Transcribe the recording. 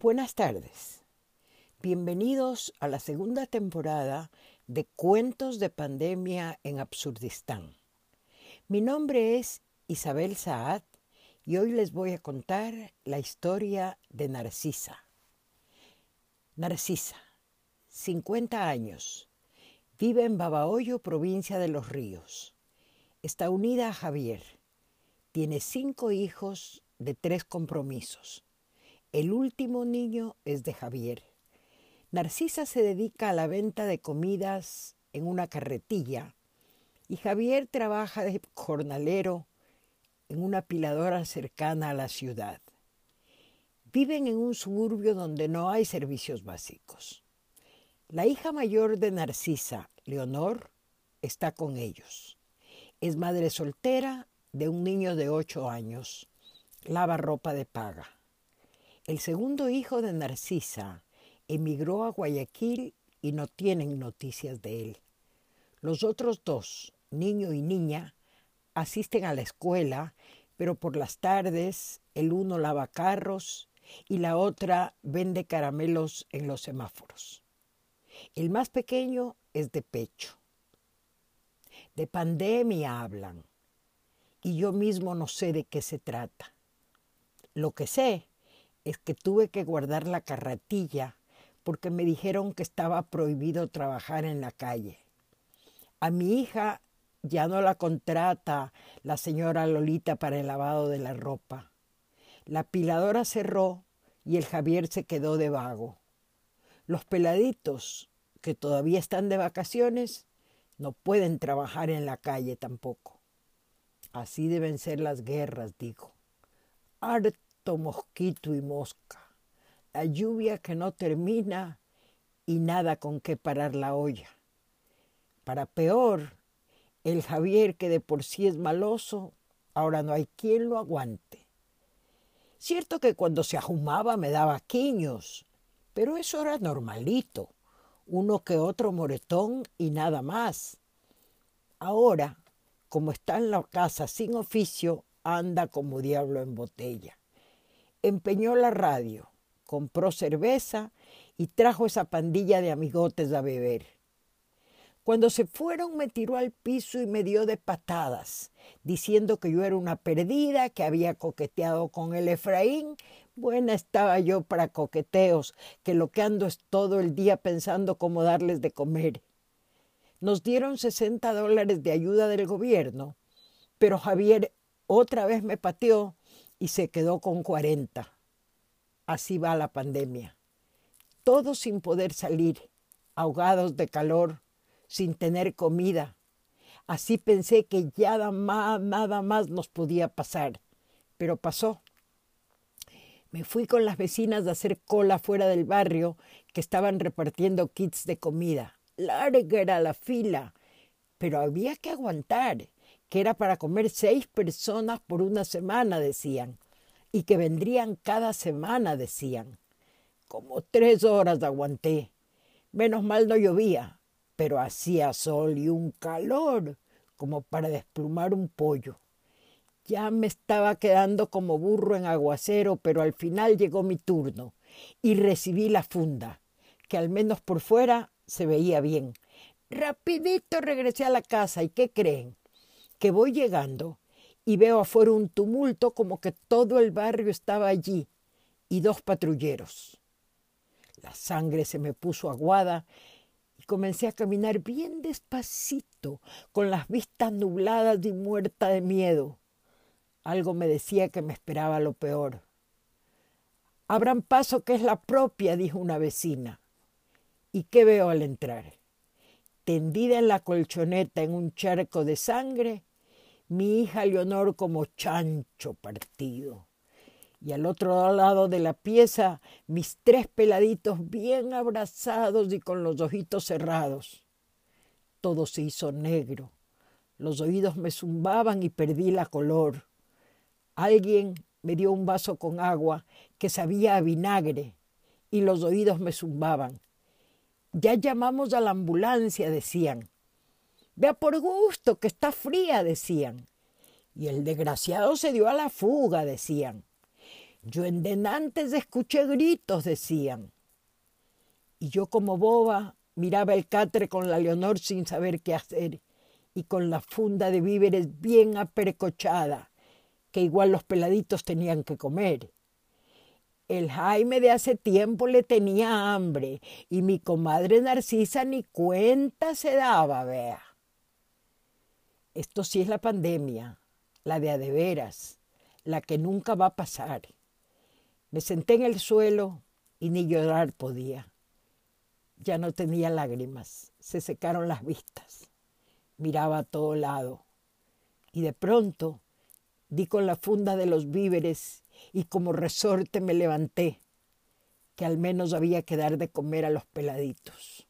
Buenas tardes. Bienvenidos a la segunda temporada de Cuentos de Pandemia en Absurdistán. Mi nombre es Isabel Saad y hoy les voy a contar la historia de Narcisa. Narcisa, 50 años, vive en Babahoyo, provincia de Los Ríos. Está unida a Javier. Tiene cinco hijos de tres compromisos. El último niño es de Javier. Narcisa se dedica a la venta de comidas en una carretilla y Javier trabaja de jornalero en una piladora cercana a la ciudad. Viven en un suburbio donde no hay servicios básicos. La hija mayor de Narcisa, Leonor, está con ellos. Es madre soltera de un niño de ocho años. Lava ropa de paga. El segundo hijo de Narcisa emigró a Guayaquil y no tienen noticias de él. Los otros dos, niño y niña, asisten a la escuela, pero por las tardes el uno lava carros y la otra vende caramelos en los semáforos. El más pequeño es de pecho. De pandemia hablan y yo mismo no sé de qué se trata. Lo que sé es que tuve que guardar la carretilla porque me dijeron que estaba prohibido trabajar en la calle. A mi hija ya no la contrata la señora Lolita para el lavado de la ropa. La piladora cerró y el Javier se quedó de vago. Los peladitos, que todavía están de vacaciones, no pueden trabajar en la calle tampoco. Así deben ser las guerras, digo. Mosquito y mosca. La lluvia que no termina y nada con qué parar la olla. Para peor, el Javier, que de por sí es maloso, ahora no hay quien lo aguante. Cierto que cuando se ajumaba me daba quiños, pero eso era normalito, uno que otro moretón y nada más. Ahora, como está en la casa sin oficio, anda como diablo en botella. Empeñó la radio, compró cerveza y trajo esa pandilla de amigotes a beber. Cuando se fueron me tiró al piso y me dio de patadas, diciendo que yo era una perdida, que había coqueteado con el Efraín. Buena estaba yo para coqueteos, que lo que ando es todo el día pensando cómo darles de comer. Nos dieron 60 dólares de ayuda del gobierno, pero Javier otra vez me pateó y se quedó con 40. Así va la pandemia. Todos sin poder salir, ahogados de calor, sin tener comida. Así pensé que ya nada más, nada más nos podía pasar, pero pasó. Me fui con las vecinas a hacer cola fuera del barrio que estaban repartiendo kits de comida. Larga era la fila, pero había que aguantar, que era para comer seis personas por una semana, decían, y que vendrían cada semana, decían. Como tres horas aguanté. Menos mal no llovía, pero hacía sol y un calor como para desplumar un pollo. Ya me estaba quedando como burro en aguacero, pero al final llegó mi turno y recibí la funda, que al menos por fuera se veía bien. Rapidito regresé a la casa y ¿qué creen? Que voy llegando y veo afuera un tumulto como que todo el barrio estaba allí y dos patrulleros. La sangre se me puso aguada comencé a caminar bien despacito, con las vistas nubladas y muerta de miedo. Algo me decía que me esperaba lo peor. Abran paso que es la propia, dijo una vecina. ¿Y qué veo al entrar? Tendida en la colchoneta en un charco de sangre, mi hija Leonor como chancho partido y al otro lado de la pieza mis tres peladitos bien abrazados y con los ojitos cerrados. Todo se hizo negro. Los oídos me zumbaban y perdí la color. Alguien me dio un vaso con agua que sabía a vinagre y los oídos me zumbaban. Ya llamamos a la ambulancia, decían. Vea por gusto, que está fría, decían. Y el desgraciado se dio a la fuga, decían. Yo en denantes escuché gritos, decían. Y yo como boba miraba el catre con la Leonor sin saber qué hacer y con la funda de víveres bien apercochada, que igual los peladitos tenían que comer. El Jaime de hace tiempo le tenía hambre y mi comadre Narcisa ni cuenta se daba, vea. Esto sí es la pandemia, la de adeveras, la que nunca va a pasar. Me senté en el suelo y ni llorar podía. Ya no tenía lágrimas, se secaron las vistas. Miraba a todo lado y de pronto di con la funda de los víveres y como resorte me levanté, que al menos había que dar de comer a los peladitos.